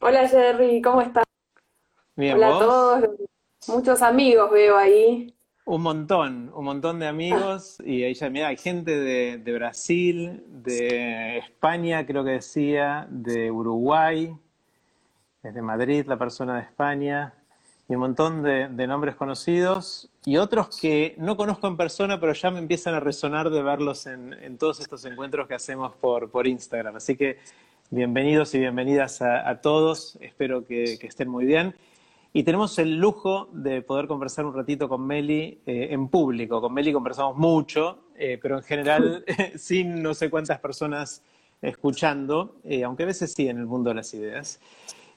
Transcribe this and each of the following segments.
Hola Jerry, ¿cómo estás? Bien, Hola a todos. Muchos amigos veo ahí. Un montón, un montón de amigos y ahí ya, mira, hay gente de, de Brasil, de España, creo que decía, de Uruguay, desde Madrid, la persona de España, y un montón de, de nombres conocidos y otros que no conozco en persona, pero ya me empiezan a resonar de verlos en, en todos estos encuentros que hacemos por, por Instagram. Así que bienvenidos y bienvenidas a, a todos, espero que, que estén muy bien. Y tenemos el lujo de poder conversar un ratito con Meli eh, en público. Con Meli conversamos mucho, eh, pero en general sin no sé cuántas personas escuchando, eh, aunque a veces sí en el mundo de las ideas.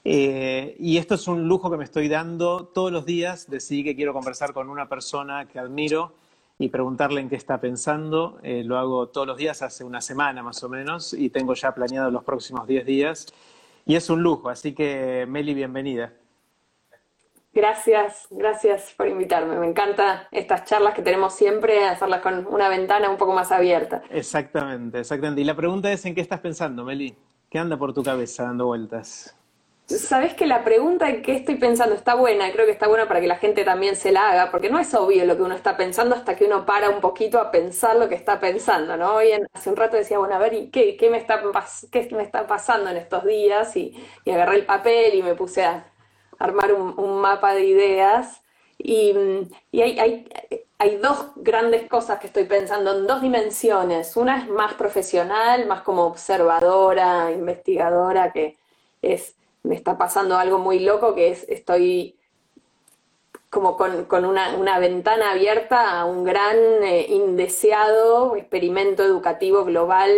Eh, y esto es un lujo que me estoy dando todos los días. Decidí que quiero conversar con una persona que admiro y preguntarle en qué está pensando. Eh, lo hago todos los días, hace una semana más o menos, y tengo ya planeado los próximos 10 días. Y es un lujo, así que Meli, bienvenida. Gracias, gracias por invitarme. Me encantan estas charlas que tenemos siempre, hacerlas con una ventana un poco más abierta. Exactamente, exactamente. Y la pregunta es, ¿en qué estás pensando, Meli? ¿Qué anda por tu cabeza dando vueltas? Sabes que la pregunta en qué estoy pensando está buena, creo que está buena para que la gente también se la haga, porque no es obvio lo que uno está pensando hasta que uno para un poquito a pensar lo que está pensando, ¿no? Hoy hace un rato decía, bueno, a ver, ¿y qué, qué me está, qué me está pasando en estos días? Y, y agarré el papel y me puse a armar un, mapa de ideas. Y, y hay, hay dos grandes cosas que estoy pensando en dos dimensiones. Una es más profesional, más como observadora, investigadora, que es, me está pasando algo muy loco, que es, estoy como con, con una, una ventana abierta a un gran, eh, indeseado experimento educativo global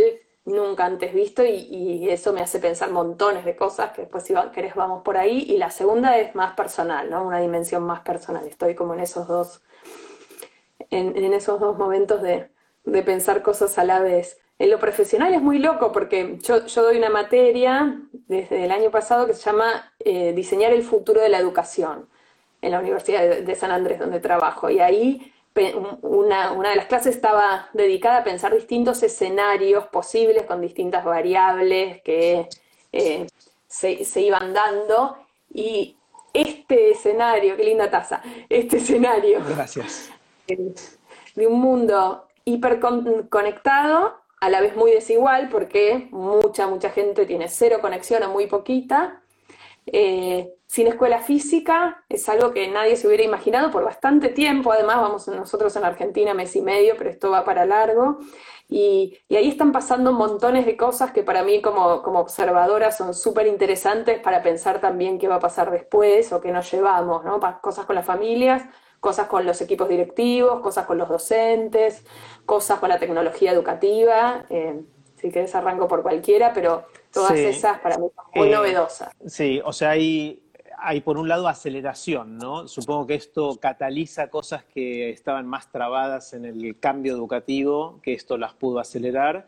nunca antes visto y, eso me hace pensar montones de cosas que después si querés vamos por ahí. Y la segunda es más personal, ¿no? Una dimensión más personal. Estoy como en esos dos, en, en esos dos momentos de, de pensar cosas a la vez. En lo profesional es muy loco porque yo, yo doy una materia desde el año pasado que se llama eh, Diseñar el futuro de la educación en la Universidad de, de San Andrés, donde trabajo. Y ahí una, una de las clases estaba dedicada a pensar distintos escenarios posibles con distintas variables que eh, se, se iban dando. Y este escenario, qué linda taza, este escenario Gracias. de un mundo hiperconectado, a la vez muy desigual, porque mucha, mucha gente tiene cero conexión o muy poquita. Eh, sin escuela física es algo que nadie se hubiera imaginado por bastante tiempo. Además, vamos nosotros en Argentina mes y medio, pero esto va para largo. Y, y ahí están pasando montones de cosas que para mí como, como observadora son súper interesantes para pensar también qué va a pasar después o qué nos llevamos, ¿no? Cosas con las familias, cosas con los equipos directivos, cosas con los docentes, cosas con la tecnología educativa. Eh, si querés arranco por cualquiera, pero todas Sí. esas para mí son muy Eh, novedosas. Sí, o sea, hay, hay por un lado aceleración, ¿no? Supongo que esto cataliza cosas que estaban más trabadas en el cambio educativo, que esto las pudo acelerar,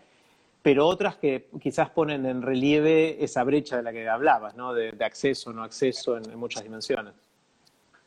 pero otras que quizás ponen en relieve esa brecha de la que hablabas, ¿no? De, de acceso, no acceso en, en muchas dimensiones.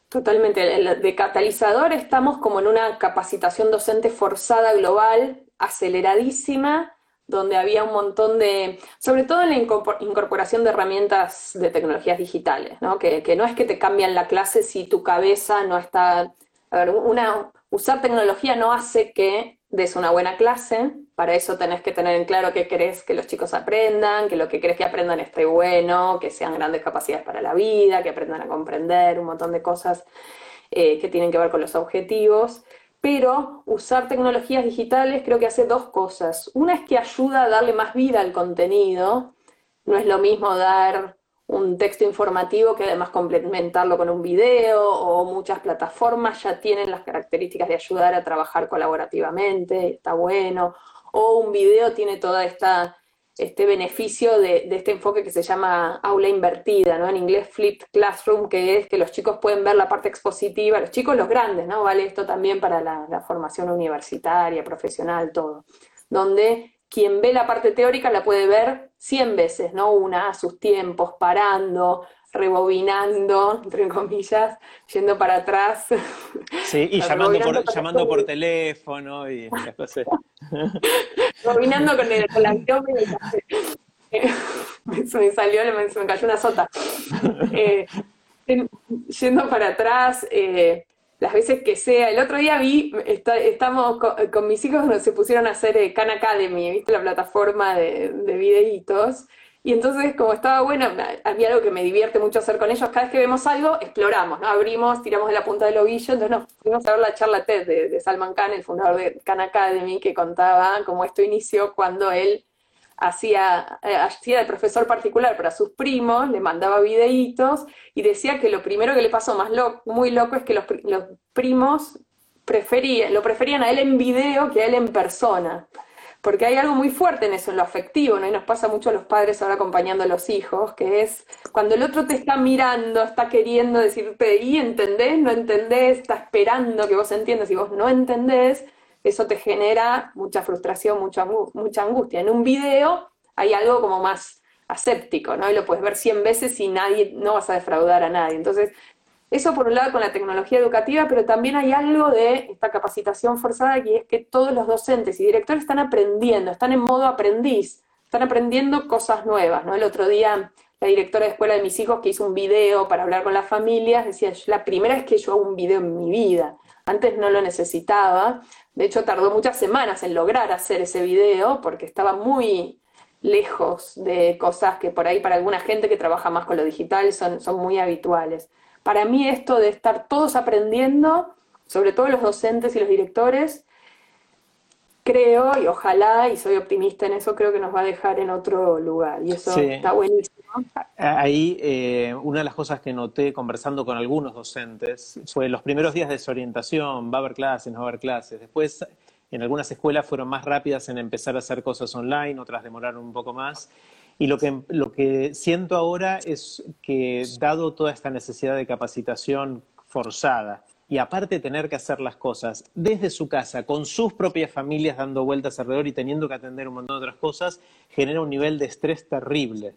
Totalmente. De catalizador estamos como en una capacitación docente forzada global, aceleradísima, donde había un montón de, sobre todo en la incorpor- incorporación de herramientas de tecnologías digitales, ¿no? Que, que no es que te cambian la clase si tu cabeza no está, a ver, una, usar tecnología no hace que des una buena clase, para eso tenés que tener en claro qué querés que los chicos aprendan, que lo que querés que aprendan esté bueno, que sean grandes capacidades para la vida, que aprendan a comprender un montón de cosas eh, que tienen que ver con los objetivos. Pero usar tecnologías digitales creo que hace dos cosas. Una es que ayuda a darle más vida al contenido. No es lo mismo dar un texto informativo que además complementarlo con un video o muchas plataformas ya tienen las características de ayudar a trabajar colaborativamente, está bueno, o un video tiene toda esta este beneficio de, este enfoque que se llama aula invertida, ¿no? En inglés flipped classroom, que es que los chicos pueden ver la parte expositiva, los chicos, los grandes, ¿no? Vale esto también para la, la formación universitaria, profesional, todo. Donde quien ve la parte teórica la puede ver 100 veces, ¿no? Una a sus tiempos, parando, rebobinando, entre comillas, yendo para atrás. Sí, y llamando por, llamando por teléfono y Rebobinando con, el, con la Se me salió, se me cayó una sota. Eh, yendo para atrás, eh, las veces que sea. El otro día vi, estamos con, mis hijos, nos se pusieron a hacer eh, Khan Academy, ¿viste? La plataforma de, de videitos. Y entonces, como estaba bueno, había algo que me divierte mucho hacer con ellos. Cada vez que vemos algo, exploramos, ¿no? Abrimos, tiramos de la punta del ovillo. Entonces nos fuimos a ver la charla TED de, Salman Khan, el fundador de Khan Academy, que contaba cómo esto inició cuando él hacía, eh, hacía de profesor particular para sus primos, le mandaba videitos y decía que lo primero que le pasó más muy loco es que los, los primos preferían, lo preferían a él en video que a él en persona. Porque hay algo muy fuerte en eso, en lo afectivo, ¿no? Y nos pasa mucho a los padres ahora acompañando a los hijos, que es cuando el otro te está mirando, está queriendo decirte, y entendés, no entendés, está esperando que vos entiendas y vos no entendés, eso te genera mucha frustración, mucha, mucha angustia. En un video hay algo como más aséptico, ¿no? Y lo puedes ver 100 veces y nadie, no vas a defraudar a nadie. Entonces, eso por un lado con la tecnología educativa, pero también hay algo de esta capacitación forzada que es que todos los docentes y directores están aprendiendo, están en modo aprendiz, están aprendiendo cosas nuevas, ¿no? El otro día la directora de escuela de mis hijos que hizo un video para hablar con las familias, decía, la primera vez que yo hago un video en mi vida, antes no lo necesitaba, de hecho tardó muchas semanas en lograr hacer ese video porque estaba muy lejos de cosas que por ahí para alguna gente que trabaja más con lo digital son, son muy habituales. Para mí esto de estar todos aprendiendo, sobre todo los docentes y los directores, creo y ojalá, y soy optimista en eso, creo que nos va a dejar en otro lugar. Y eso está buenísimo. Ahí, eh, una de las cosas que noté conversando con algunos docentes fue los primeros días de desorientación, va a haber clases, no va a haber clases. Después, en algunas escuelas fueron más rápidas en empezar a hacer cosas online, otras demoraron un poco más. Y lo que, lo que siento ahora es que, dado toda esta necesidad de capacitación forzada, y aparte tener que hacer las cosas desde su casa, con sus propias familias dando vueltas alrededor y teniendo que atender un montón de otras cosas, genera un nivel de estrés terrible.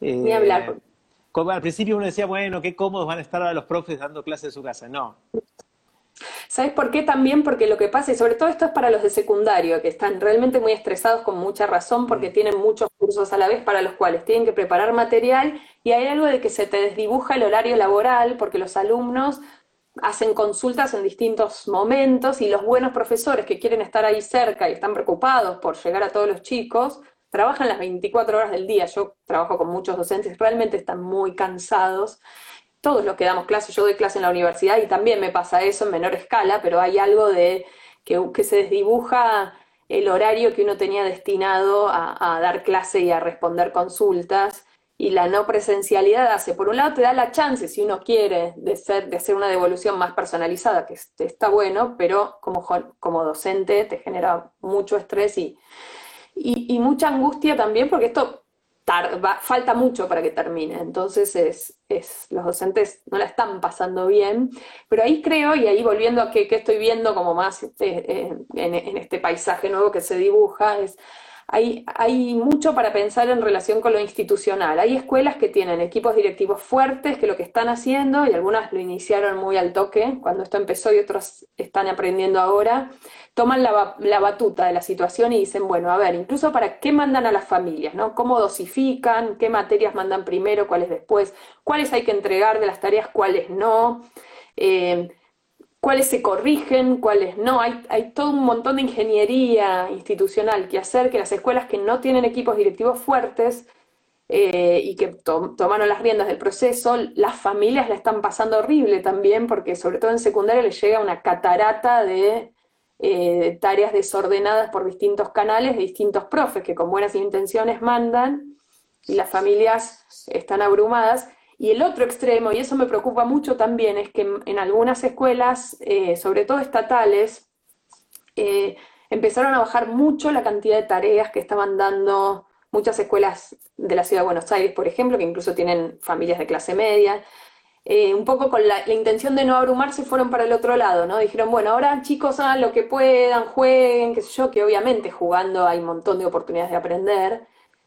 Ni hablar. Eh, al principio uno decía, bueno, qué cómodos van a estar ahora los profes dando clases en su casa. No, ¿Sabes por qué también? Porque lo que pasa, y sobre todo esto es para los de secundario, que están realmente muy estresados con mucha razón porque mm. tienen muchos cursos a la vez para los cuales tienen que preparar material y hay algo de que se te desdibuja el horario laboral porque los alumnos hacen consultas en distintos momentos y los buenos profesores que quieren estar ahí cerca y están preocupados por llegar a todos los chicos, trabajan las 24 horas del día. Yo trabajo con muchos docentes, realmente están muy cansados todos los que damos clases, yo doy clase en la universidad y también me pasa eso en menor escala, pero hay algo de que, se desdibuja el horario que uno tenía destinado a, dar clase y a responder consultas y la no presencialidad hace, por un lado te da la chance, si uno quiere, de, ser, de hacer una devolución más personalizada, que está bueno, pero como, como docente te genera mucho estrés y, y mucha angustia también, porque esto falta mucho para que termine, entonces es, es, los docentes no la están pasando bien, pero ahí creo, y ahí volviendo a que, estoy viendo como más eh, eh, en, en, este paisaje nuevo que se dibuja, es hay, mucho para pensar en relación con lo institucional. Hay escuelas que tienen equipos directivos fuertes que lo que están haciendo, y algunas lo iniciaron muy al toque cuando esto empezó y otros están aprendiendo ahora, toman la, la, batuta de la situación y dicen, bueno, a ver, incluso para qué mandan a las familias, ¿no? ¿Cómo dosifican? ¿Qué materias mandan primero? ¿Cuáles después? ¿Cuáles hay que entregar de las tareas? ¿Cuáles no? Eh, cuáles se corrigen, cuáles no. Hay, todo un montón de ingeniería institucional que hacer que las escuelas que no tienen equipos directivos fuertes eh, y que tomaron las riendas del proceso, las familias la están pasando horrible también, porque sobre todo en secundaria les llega una catarata de eh, tareas desordenadas por distintos canales de distintos profes que con buenas intenciones mandan y las familias están abrumadas. Y el otro extremo, y eso me preocupa mucho también, es que en, algunas escuelas, eh, sobre todo estatales, empezaron a bajar mucho la cantidad de tareas que estaban dando muchas escuelas de la ciudad de Buenos Aires, por ejemplo, que incluso tienen familias de clase media, eh, un poco con la, intención de no abrumarse, fueron para el otro lado, ¿no? Dijeron, bueno, ahora chicos hagan lo que puedan, jueguen, qué sé yo, que obviamente jugando hay un montón de oportunidades de aprender,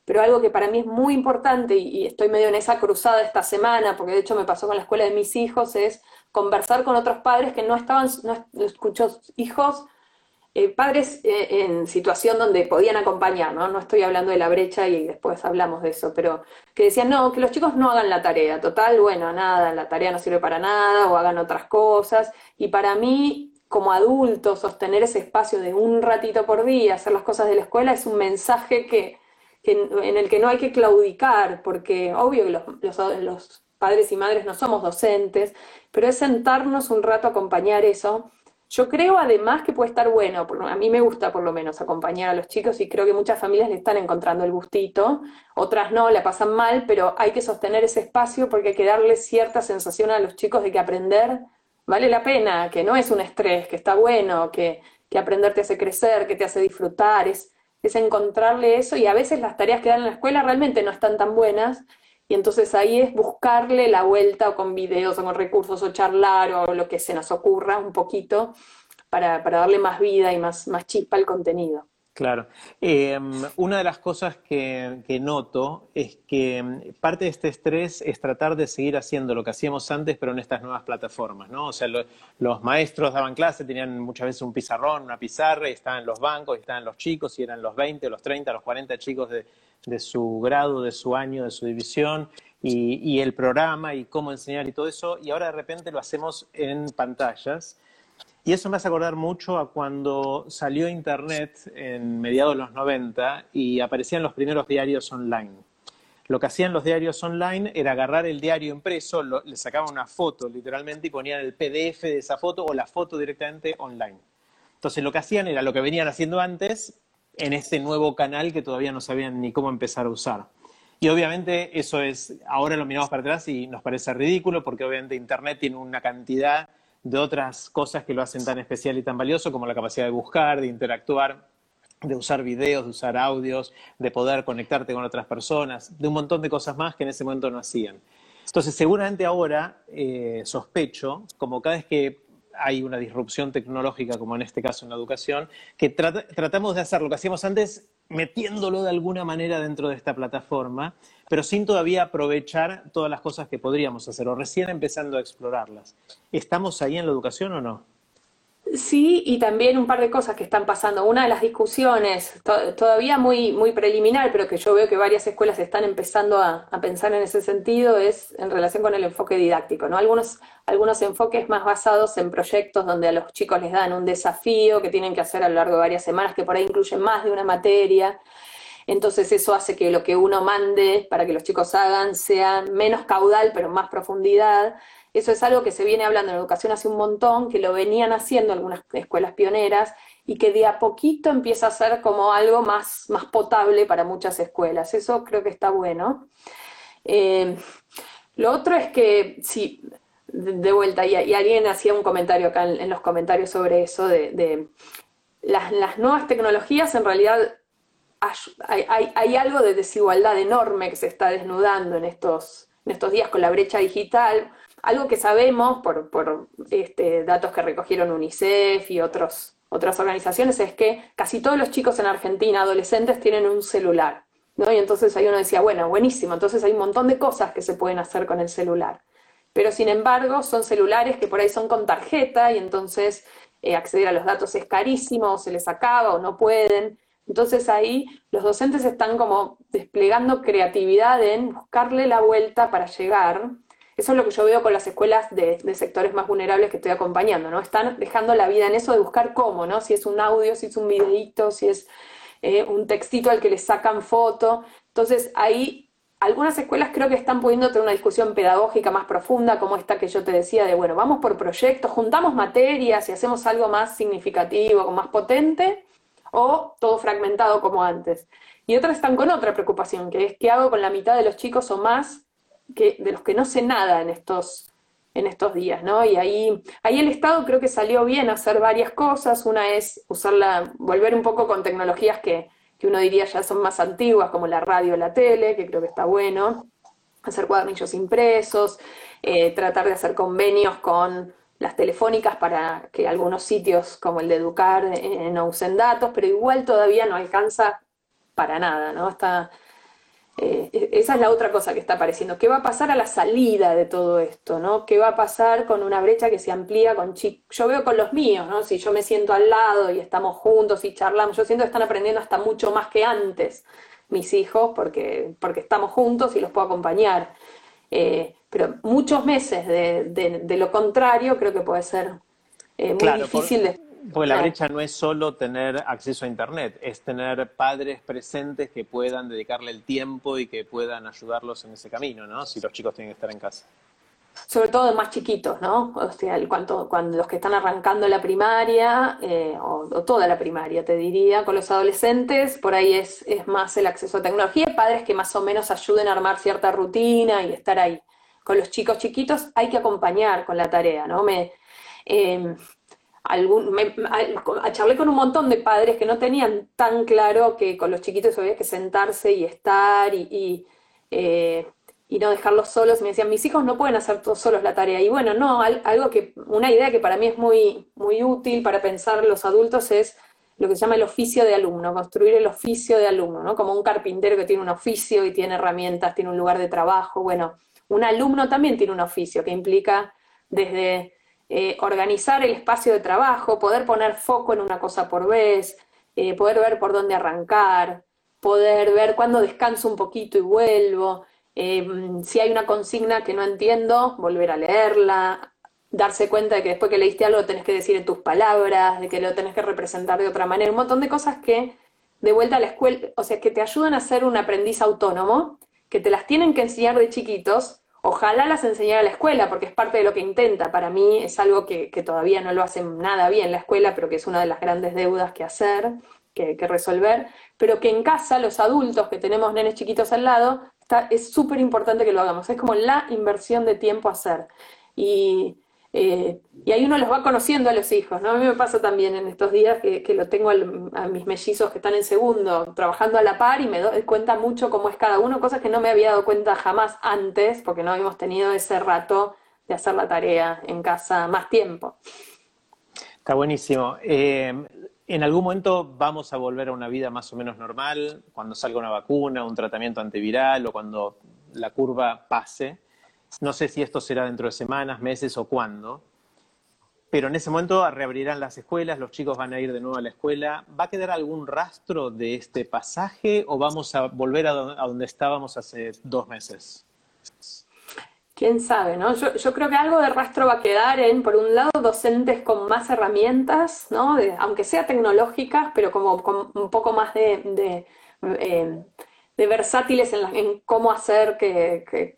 pero algo que para mí es muy importante, y, estoy medio en esa cruzada esta semana, porque de hecho me pasó con la escuela de mis hijos, es conversar con otros padres que no estaban, no escucho hijos eh, padres eh, en situación donde podían acompañar, ¿no? No estoy hablando de la brecha y después hablamos de eso, pero que decían, no, que los chicos no hagan la tarea, total, bueno, nada, la tarea no sirve para nada o hagan otras cosas. Y para mí, como adulto, sostener ese espacio de un ratito por día, hacer las cosas de la escuela, es un mensaje que, en el que no hay que claudicar, porque obvio que los, los, padres y madres no somos docentes, pero es sentarnos un rato a acompañar eso. Yo creo además que puede estar bueno, a mí me gusta por lo menos acompañar a los chicos y creo que muchas familias le están encontrando el gustito, otras no, la pasan mal, pero hay que sostener ese espacio porque hay que darle cierta sensación a los chicos de que aprender vale la pena, que no es un estrés, que está bueno, que, que aprender te hace crecer, que te hace disfrutar, es encontrarle eso y a veces las tareas que dan en la escuela realmente no están tan buenas y entonces ahí es buscarle la vuelta o con videos o con recursos o charlar o lo que se nos ocurra un poquito para, darle más vida y más, más chispa al contenido. Claro. Em, una de las cosas que, noto es que em, parte de este estrés es tratar de seguir haciendo lo que hacíamos antes, pero en estas nuevas plataformas, ¿no? O sea, los maestros daban clase, tenían muchas veces un pizarrón, una pizarra, y estaban los bancos, y estaban los chicos, y eran los 20, los 30, los 40 chicos de, de su grado, de su año, de su división, y, el programa y cómo enseñar y todo eso, y ahora de repente lo hacemos en pantallas. Y eso me hace acordar mucho a cuando salió Internet en mediados de los 90 y aparecían los primeros diarios online. Lo que hacían los diarios online era agarrar el diario impreso, le sacaban una foto literalmente y ponían el PDF de esa foto o la foto directamente online. Entonces lo que hacían era lo que venían haciendo antes, en este nuevo canal que todavía no sabían ni cómo empezar a usar. Y obviamente eso es, ahora lo miramos para atrás y nos parece ridículo porque obviamente Internet tiene una cantidad de otras cosas que lo hacen tan especial y tan valioso como la capacidad de buscar, de interactuar, de usar videos, de usar audios, de poder conectarte con otras personas, de un montón de cosas más que en ese momento no hacían. Entonces, seguramente ahora eh, sospecho, como cada vez que hay una disrupción tecnológica, como en este caso en la educación, que tratamos de hacer lo que hacíamos antes metiéndolo de alguna manera dentro de esta plataforma, pero sin todavía aprovechar todas las cosas que podríamos hacer o recién empezando a explorarlas. ¿Estamos ahí en la educación o no? Sí, y también un par de cosas que están pasando. Una de las discusiones, todavía muy, muy preliminar, pero que yo veo que varias escuelas están empezando a, pensar en ese sentido, es en relación con el enfoque didáctico. ¿no? Algunos, algunos enfoques más basados en proyectos donde a los chicos les dan un desafío que tienen que hacer a lo largo de varias semanas, que por ahí incluyen más de una materia. Entonces eso hace que lo que uno mande para que los chicos hagan sea menos caudal, pero más profundidad. Eso es algo que se viene hablando en educación hace un montón, que lo venían haciendo algunas escuelas pioneras y que de a poquito empieza a ser como algo más, más potable para muchas escuelas. Eso creo que está bueno. Eh, lo otro es que, sí, de, vuelta, y, alguien hacía un comentario acá en, los comentarios sobre eso, de, las, nuevas tecnologías en realidad hay, hay, algo de desigualdad enorme que se está desnudando en estos, en estos días con la brecha digital. Algo que sabemos por, por este, datos que recogieron UNICEF y otros, otras organizaciones es que casi todos los chicos en Argentina, adolescentes, tienen un celular. ¿no? Y entonces ahí uno decía, bueno, buenísimo, entonces hay un montón de cosas que se pueden hacer con el celular. Pero sin embargo, son celulares que por ahí son con tarjeta y entonces eh, acceder a los datos es carísimo, o se les acaba o no pueden. Entonces ahí los docentes están como desplegando creatividad en buscarle la vuelta para llegar Eso es lo que yo veo con las escuelas de, sectores más vulnerables que estoy acompañando, ¿no? Están dejando la vida en eso de buscar cómo, ¿no? Si es un audio, si es un videíto, si es eh, un textito al que le sacan foto. Entonces ahí algunas escuelas creo que están pudiendo tener una discusión pedagógica más profunda, como esta que yo te decía, de, bueno, vamos por proyectos, juntamos materias y hacemos algo más significativo, más potente, o todo fragmentado como antes. Y otras están con otra preocupación, que es qué hago con la mitad de los chicos o más que, de los que no sé nada en estos, en estos días, ¿no? Y ahí, ahí el Estado creo que salió bien a hacer varias cosas. Una es usarla, volver un poco con tecnologías que, que uno diría ya son más antiguas, como la radio la tele, que creo que está bueno. Hacer cuadernillos impresos, eh, tratar de hacer convenios con las telefónicas para que algunos sitios como el de Educar eh, no usen datos, pero igual todavía no alcanza para nada, ¿no? Eh, e-, esa es la otra cosa que está apareciendo. ¿Qué va a pasar a la salida de todo esto? ¿no? ¿Qué va a pasar con una brecha que se amplía con chicos? Yo veo con los míos, ¿no? si yo me siento al lado y estamos juntos y charlamos, yo siento que están aprendiendo hasta mucho más que antes mis hijos porque, porque estamos juntos y los puedo acompañar. Eh, pero muchos meses de, lo contrario creo que puede ser eh, muy difícil de porque la brecha no es solo tener acceso a Internet, es tener padres presentes que puedan dedicarle el tiempo y que puedan ayudarlos en ese camino, ¿no? Si los chicos tienen que estar en casa. Sobre todo más chiquitos, ¿no? O sea, cuando, cuando los que están arrancando la primaria, eh, o, toda la primaria, te diría, con los adolescentes, por ahí es, es más el acceso a tecnología, padres que más o menos ayuden a armar cierta rutina y estar ahí. Con los chicos chiquitos hay que acompañar con la tarea, ¿no? Me, eh, algún, me, charlé con un montón de padres que no tenían tan claro que con los chiquitos había que sentarse y estar y, eh, no dejarlos solos. Me decían, mis hijos no pueden hacer todos solos la tarea. Y bueno, no, algo que, una idea que para mí es muy, muy útil para pensar los adultos es lo que se llama el oficio de alumno, construir el oficio de alumno, ¿no? Como un carpintero que tiene un oficio y tiene herramientas, tiene un lugar de trabajo. Bueno, un alumno también tiene un oficio que implica desde eh, organizar el espacio de trabajo, poder poner foco en una cosa por vez, eh, poder ver por dónde arrancar, poder ver cuándo descanso un poquito y vuelvo, eh, si hay una consigna que no entiendo, volver a leerla, darse cuenta de que después que leíste algo tenés que decir en tus palabras, de que lo tenés que representar de otra manera, un montón de cosas que de vuelta a la escuela, o sea, que te ayudan a ser un aprendiz autónomo, que te las tienen que enseñar de chiquitos Ojalá las enseñara la escuela, porque es parte de lo que intenta. Para mí es algo que, todavía no lo hace nada bien la escuela, pero que es una de las grandes deudas que hacer, que, resolver. Pero que en casa, los adultos que tenemos nenes chiquitos al lado, es súper importante que lo hagamos. Es como la inversión de tiempo a hacer. Y, eh, y ahí uno los va conociendo a los hijos, ¿no? A mí me pasa también en estos días que, que lo tengo a mis mellizos que están en segundo trabajando a la par y me doy cuenta mucho cómo es cada uno, cosas que no me había dado cuenta jamás antes porque no habíamos tenido ese rato de hacer la tarea en casa más tiempo. Está buenísimo. Eh, en algún momento vamos a volver a una vida más o menos normal, cuando salga una vacuna, un tratamiento antiviral o cuando la curva pase. No sé si esto será dentro de semanas, meses o cuándo, pero en ese momento reabrirán las escuelas, los chicos van a ir de nuevo a la escuela. ¿Va a quedar algún rastro de este pasaje o vamos a volver a donde estábamos hace dos meses? Quién sabe, ¿no? Yo, creo que algo de rastro va a quedar en, por un lado, docentes con más herramientas, ¿no? aunque sea tecnológicas, pero como con un poco más de, eh, de versátiles en, cómo hacer que,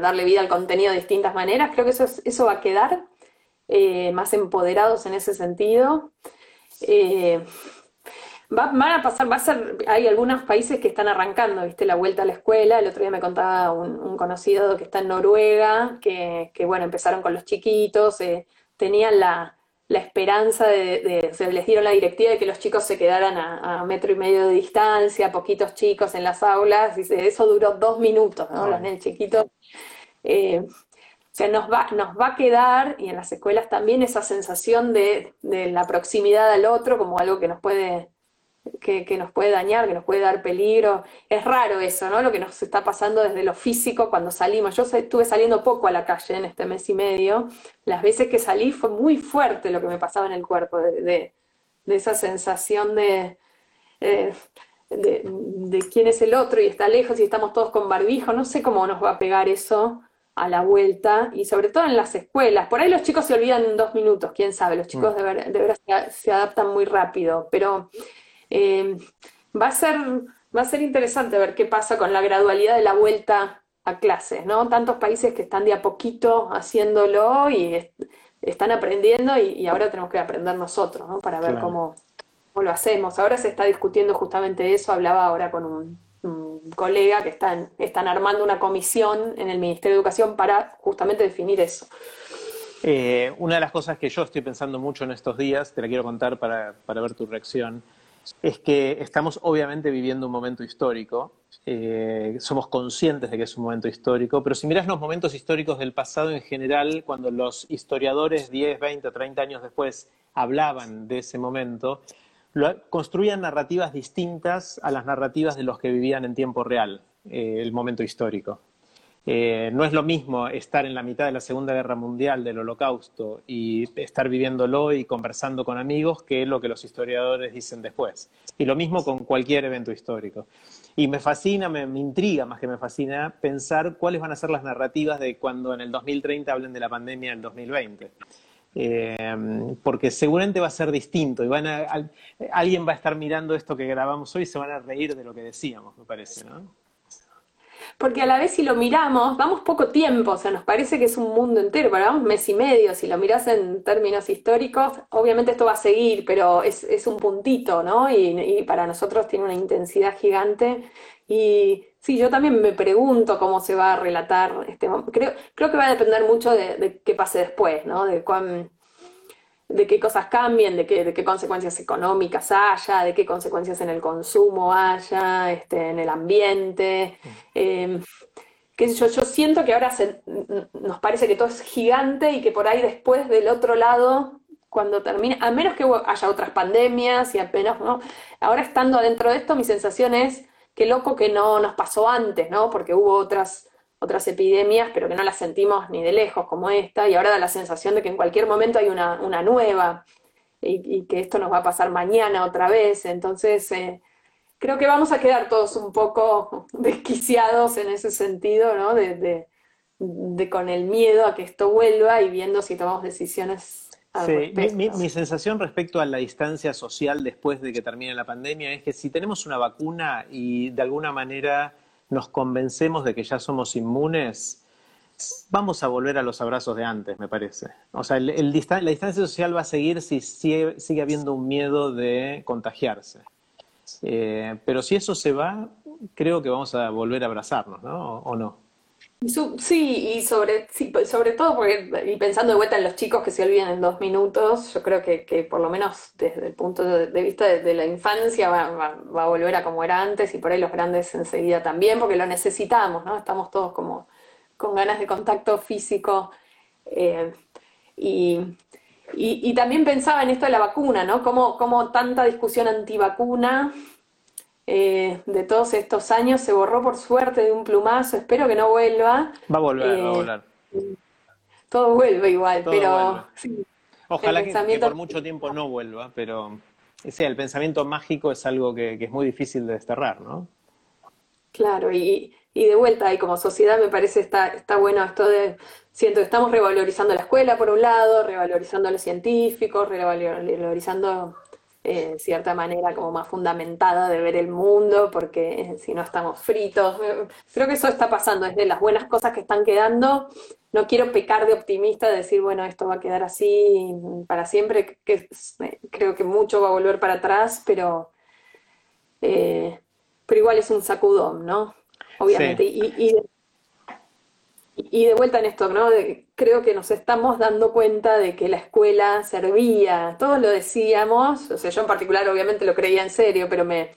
darle vida al contenido de distintas maneras. Creo que eso, eso va a quedar eh, más empoderados en ese sentido. Eh, va, van a pasar, va a ser, hay algunos países que están arrancando, viste, la vuelta a la escuela. El otro día me contaba un, conocido que está en Noruega, que, bueno, empezaron con los chiquitos, eh, tenían la, la esperanza de, se les dieron la directiva de que los chicos se quedaran a, metro y medio de distancia, poquitos chicos en las aulas, y eso duró dos minutos, ¿no? Los nenes chiquitos. Eh, o sea, nos va, nos va a quedar, y en las escuelas también, esa sensación de, de la proximidad al otro como algo que nos puede que, nos puede dañar, que nos puede dar peligro. Es raro eso, ¿no? Lo que nos está pasando desde lo físico cuando salimos. Yo estuve saliendo poco a la calle en este mes y medio. Las veces que salí fue muy fuerte lo que me pasaba en el cuerpo, de, esa sensación de, de, de, quién es el otro y está lejos y estamos todos con barbijo. No sé cómo nos va a pegar eso a la vuelta y sobre todo en las escuelas. Por ahí los chicos se olvidan en dos minutos, quién sabe, los chicos mm. de, verdad se, adaptan muy rápido, pero eh, va, a ser, va a ser interesante ver qué pasa con la gradualidad de la vuelta a clases, ¿no? Tantos países que están de a poquito haciéndolo y están aprendiendo y, ahora tenemos que aprender nosotros, ¿no? Para ver cómo, cómo lo hacemos. Ahora se está discutiendo justamente eso, hablaba ahora con un colega que están, están armando una comisión en el Ministerio de Educación para justamente definir eso. Eh, una de las cosas que yo estoy pensando mucho en estos días, te la quiero contar para, ver tu reacción, es que estamos obviamente viviendo un momento histórico, eh, somos conscientes de que es un momento histórico, pero si miras los momentos históricos del pasado en general, cuando los historiadores 10, 20, 30 años después hablaban de ese momento, construían narrativas distintas a las narrativas de los que vivían en tiempo real, eh, el momento histórico. Eh, no es lo mismo estar en la mitad de la Segunda Guerra Mundial, del Holocausto, y estar viviéndolo y conversando con amigos que lo que los historiadores dicen después. Y lo mismo con cualquier evento histórico. Y me fascina, me, intriga más que me fascina pensar cuáles van a ser las narrativas de cuando en el 2030 hablen de la pandemia del 2020. Eh, porque seguramente va a ser distinto y van a, alguien va a estar mirando esto que grabamos hoy y se van a reír de lo que decíamos, me parece, ¿no? Porque a la vez si lo miramos, vamos poco tiempo, o sea, nos parece que es un mundo entero, pero vamos mes y medio, si lo miras en términos históricos, obviamente esto va a seguir, pero es, es un puntito, ¿no? Y, para nosotros tiene una intensidad gigante y Sí, yo también me pregunto cómo se va a relatar este creo, creo que va a depender mucho de, qué pase después, ¿no? De de qué cosas cambien, de qué, de qué consecuencias económicas haya, de qué consecuencias en el consumo haya, este, en el ambiente. Eh, yo, yo siento que ahora nos parece que todo es gigante y que por ahí después del otro lado, cuando termine, a menos que haya otras pandemias y apenas, ¿no? Ahora estando dentro de esto, mi sensación es qué loco que no nos pasó antes, ¿no? Porque hubo otras, otras epidemias, pero que no las sentimos ni de lejos como esta, y ahora da la sensación de que en cualquier momento hay una, nueva, y, que esto nos va a pasar mañana otra vez. Entonces, eh, creo que vamos a quedar todos un poco desquiciados en ese sentido, ¿no? de, de con el miedo a que esto vuelva y viendo si tomamos decisiones Sí, mi, sensación respecto a la distancia social después de que termine la pandemia es que si tenemos una vacuna y de alguna manera nos convencemos de que ya somos inmunes, vamos a volver a los abrazos de antes, me parece. O sea, la distancia social va a seguir si sigue, habiendo un miedo de contagiarse. Eh, pero si eso se va, creo que vamos a volver a abrazarnos, ¿no? ¿O no? Sí, y sobre, sobre todo porque, y pensando de vuelta en los chicos que se olvidan en dos minutos, yo creo que, por lo menos desde el punto de, vista de, la infancia va, a volver a como era antes y por ahí los grandes enseguida también, porque lo necesitamos, ¿no? Estamos todos como con ganas de contacto físico. Eh, y, y, también pensaba en esto de la vacuna, ¿no? Como, como tanta discusión antivacuna eh, de todos estos años se borró por suerte de un plumazo, espero que no vuelva. Va a volver, va a eh, volver. Todo vuelve igual, pero... Ojalá que, por mucho tiempo no vuelva, pero sea, el pensamiento mágico es algo que, es muy difícil de desterrar, ¿no? Claro, y, y de vuelta, y como sociedad me parece está, está bueno esto de, siento que estamos revalorizando la escuela por un lado, revalorizando a los científicos, revalorizando eh, cierta manera como más fundamentada de ver el mundo, porque eh, si no estamos fritos. Eh, creo que eso está pasando, es de las buenas cosas que están quedando. No quiero pecar de optimista, de decir, bueno, esto va a quedar así para siempre, que creo que mucho va a volver para atrás, pero, pero igual es un sacudón, ¿no? Obviamente. y y de vuelta en esto, ¿no? creo que nos estamos dando cuenta de que la escuela servía, todos lo decíamos, o sea, yo en particular obviamente lo creía en serio, pero me,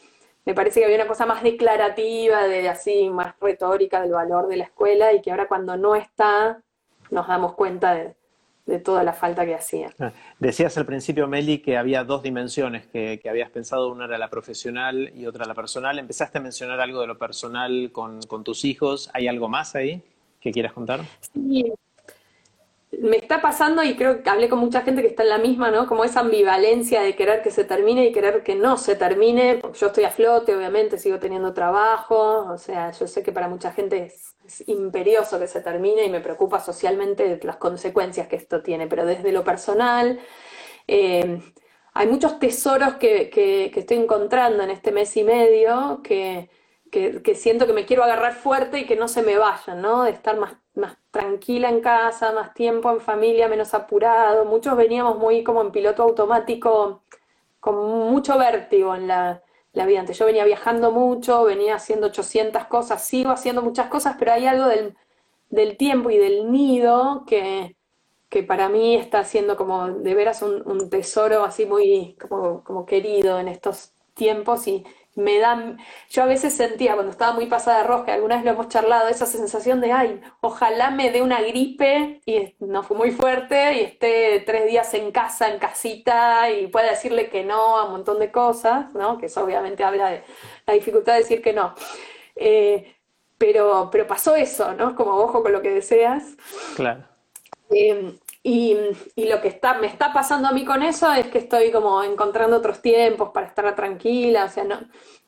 parece que había una cosa más declarativa, de así, más retórica del valor de la escuela y que ahora cuando no está, nos damos cuenta de, toda la falta que hacía. Ah, decías al principio, Meli, que había dos dimensiones que, que, habías pensado, una era la profesional y otra la personal. Empezaste a mencionar algo de lo personal con, con tus hijos, ¿hay algo más ahí? ¿Qué quieras contar? Sí, me está pasando y creo que hablé con mucha gente que está en la misma, ¿no? Como esa ambivalencia de querer que se termine y querer que no se termine. Yo estoy a flote, obviamente, sigo teniendo trabajo, o sea, yo sé que para mucha gente es, es imperioso que se termine y me preocupa socialmente las consecuencias que esto tiene, pero desde lo personal, eh, hay muchos tesoros que, estoy encontrando en este mes y medio que, siento que me quiero agarrar fuerte y que no se me vayan, ¿no? De estar más, más tranquila en casa, más tiempo en familia, menos apurado. Muchos veníamos muy como en piloto automático, con mucho vértigo en la, la vida. Antes yo venía viajando mucho, venía haciendo 800 cosas, sigo haciendo muchas cosas, pero hay algo del, tiempo y del nido que, que, para mí está siendo como de veras un, tesoro así muy como, como, querido en estos tiempos y, me da, yo a veces sentía cuando estaba muy pasada de rosca, alguna vez lo hemos charlado, esa sensación de, ay, ojalá me dé una gripe y no fue muy fuerte y esté tres días en casa, en casita y pueda decirle que no a un montón de cosas, ¿no? Que eso obviamente habla de la dificultad de decir que no. Eh, pero, pero pasó eso, ¿no? Como ojo con lo que deseas. Claro. Eh, y, lo que está, me está pasando a mí con eso es que estoy como encontrando otros tiempos para estar tranquila, o sea, no,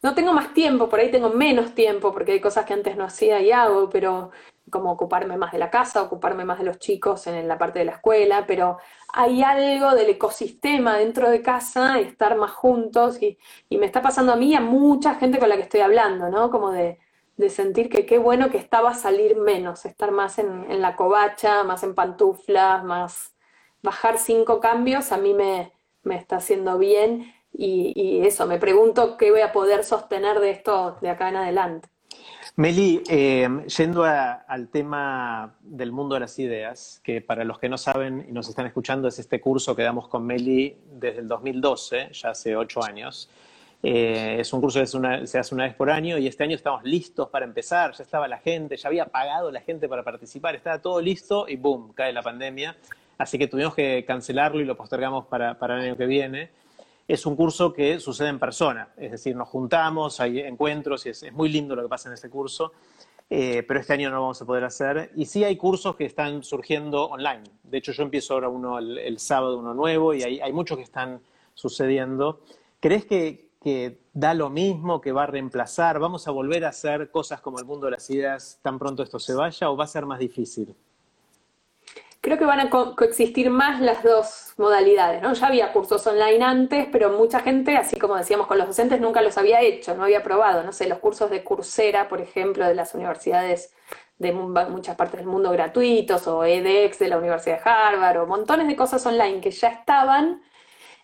no tengo más tiempo, por ahí tengo menos tiempo porque hay cosas que antes no hacía y hago, pero como ocuparme más de la casa, ocuparme más de los chicos en la parte de la escuela, pero hay algo del ecosistema dentro de casa, estar más juntos y, y me está pasando a mí y a mucha gente con la que estoy hablando, ¿no? Como de de sentir que qué bueno que estaba salir menos, estar más en, la covacha, más en pantuflas, más bajar cinco cambios, a mí me, está haciendo bien y, eso, me pregunto qué voy a poder sostener de esto de acá en adelante. Meli, eh, yendo al tema del mundo de las ideas, que para los que no saben y nos están escuchando es este curso que damos con Meli desde el 2012, ya hace ocho años. Eh, es un curso que se hace una vez por año y este año estamos listos para empezar, ya estaba la gente, ya había pagado la gente para participar, estaba todo listo y boom, cae la pandemia. Así que tuvimos que cancelarlo y lo postergamos para, el año que viene. Es un curso que sucede en persona, es decir, nos juntamos, hay encuentros y es, muy lindo lo que pasa en este curso. Eh, pero este año no lo vamos a poder hacer. Y sí hay cursos que están surgiendo online. De hecho, yo empiezo ahora uno el, sábado, uno nuevo, y hay, hay, muchos que están sucediendo. ¿Crees que, que da lo mismo, que va a reemplazar? ¿Vamos a volver a hacer cosas como el mundo de las ideas tan pronto esto se vaya o va a ser más difícil? Creo que van a coexistir más las dos modalidades, ¿no? Ya había cursos online antes, pero mucha gente, así como decíamos con los docentes, nunca los había hecho, no había probado, no sé, los cursos de Coursera, por ejemplo, de las universidades de muchas partes del mundo gratuitos, o edX de la Universidad de Harvard, o montones de cosas online que ya estaban,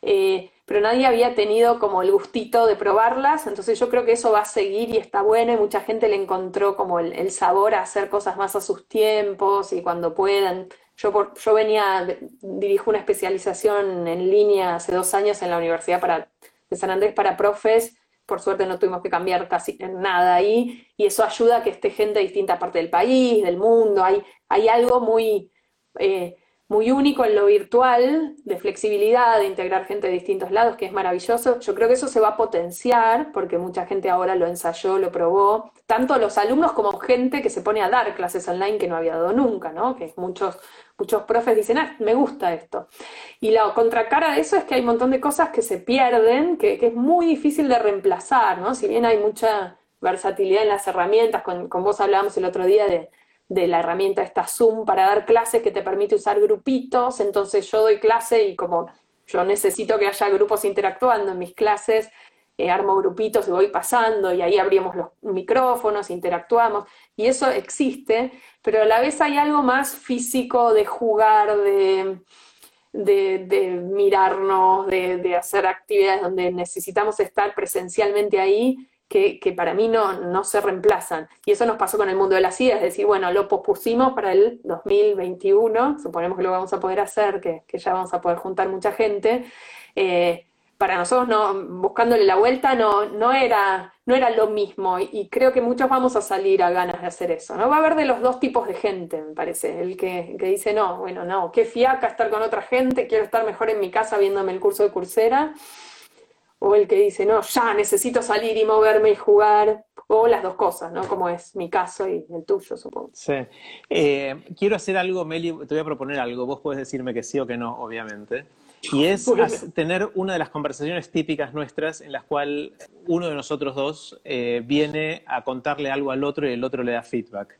eh, pero nadie había tenido como el gustito de probarlas, entonces yo creo que eso va a seguir y está bueno y mucha gente le encontró como el, sabor a hacer cosas más a sus tiempos y cuando puedan. Yo, yo venía, dirijo una especialización en línea hace dos años en la Universidad para, de San Andrés para profes, por suerte no tuvimos que cambiar casi nada ahí, y eso ayuda a que esté gente de distintas partes del país, del mundo, hay, hay algo muy... Eh, muy único en lo virtual, de flexibilidad, de integrar gente de distintos lados, que es maravilloso. Yo creo que eso se va a potenciar porque mucha gente ahora lo ensayó, lo probó, tanto los alumnos como gente que se pone a dar clases online que no había dado nunca, ¿no? Que muchos, muchos profes dicen, ah, me gusta esto. Y la contracara de eso es que hay un montón de cosas que se pierden, que, es muy difícil de reemplazar, ¿no? Si bien hay mucha versatilidad en las herramientas, con, con vos hablábamos el otro día de de la herramienta esta Zoom para dar clases que te permite usar grupitos, entonces yo doy clase y como yo necesito que haya grupos interactuando en mis clases, eh, armo grupitos y voy pasando y ahí abrimos los micrófonos, interactuamos. Y eso existe, pero a la vez hay algo más físico de jugar, de, de, mirarnos, de, de hacer actividades donde necesitamos estar presencialmente ahí que, para mí no, no, se reemplazan. Y eso nos pasó con el mundo de las ideas, es decir, bueno, lo pospusimos para el 2021, suponemos que lo vamos a poder hacer, que, ya vamos a poder juntar mucha gente. Eh, para nosotros, no, buscándole la vuelta, no, no, era, no era lo mismo. Y, creo que muchos vamos a salir a ganas de hacer eso. ¿no? Va a haber de los dos tipos de gente, me parece. El que, que dice, no, bueno, no, qué fiaca estar con otra gente, quiero estar mejor en mi casa viéndome el curso de Coursera o el que dice, no, ya necesito salir y moverme y jugar, o las dos cosas, ¿no? Como es mi caso y el tuyo, supongo. Sí. Eh, quiero hacer algo, Meli, te voy a proponer algo, vos podés decirme que sí o que no, obviamente. Y es tener una de las conversaciones típicas nuestras en las cuales uno de nosotros dos eh, viene a contarle algo al otro y el otro le da feedback.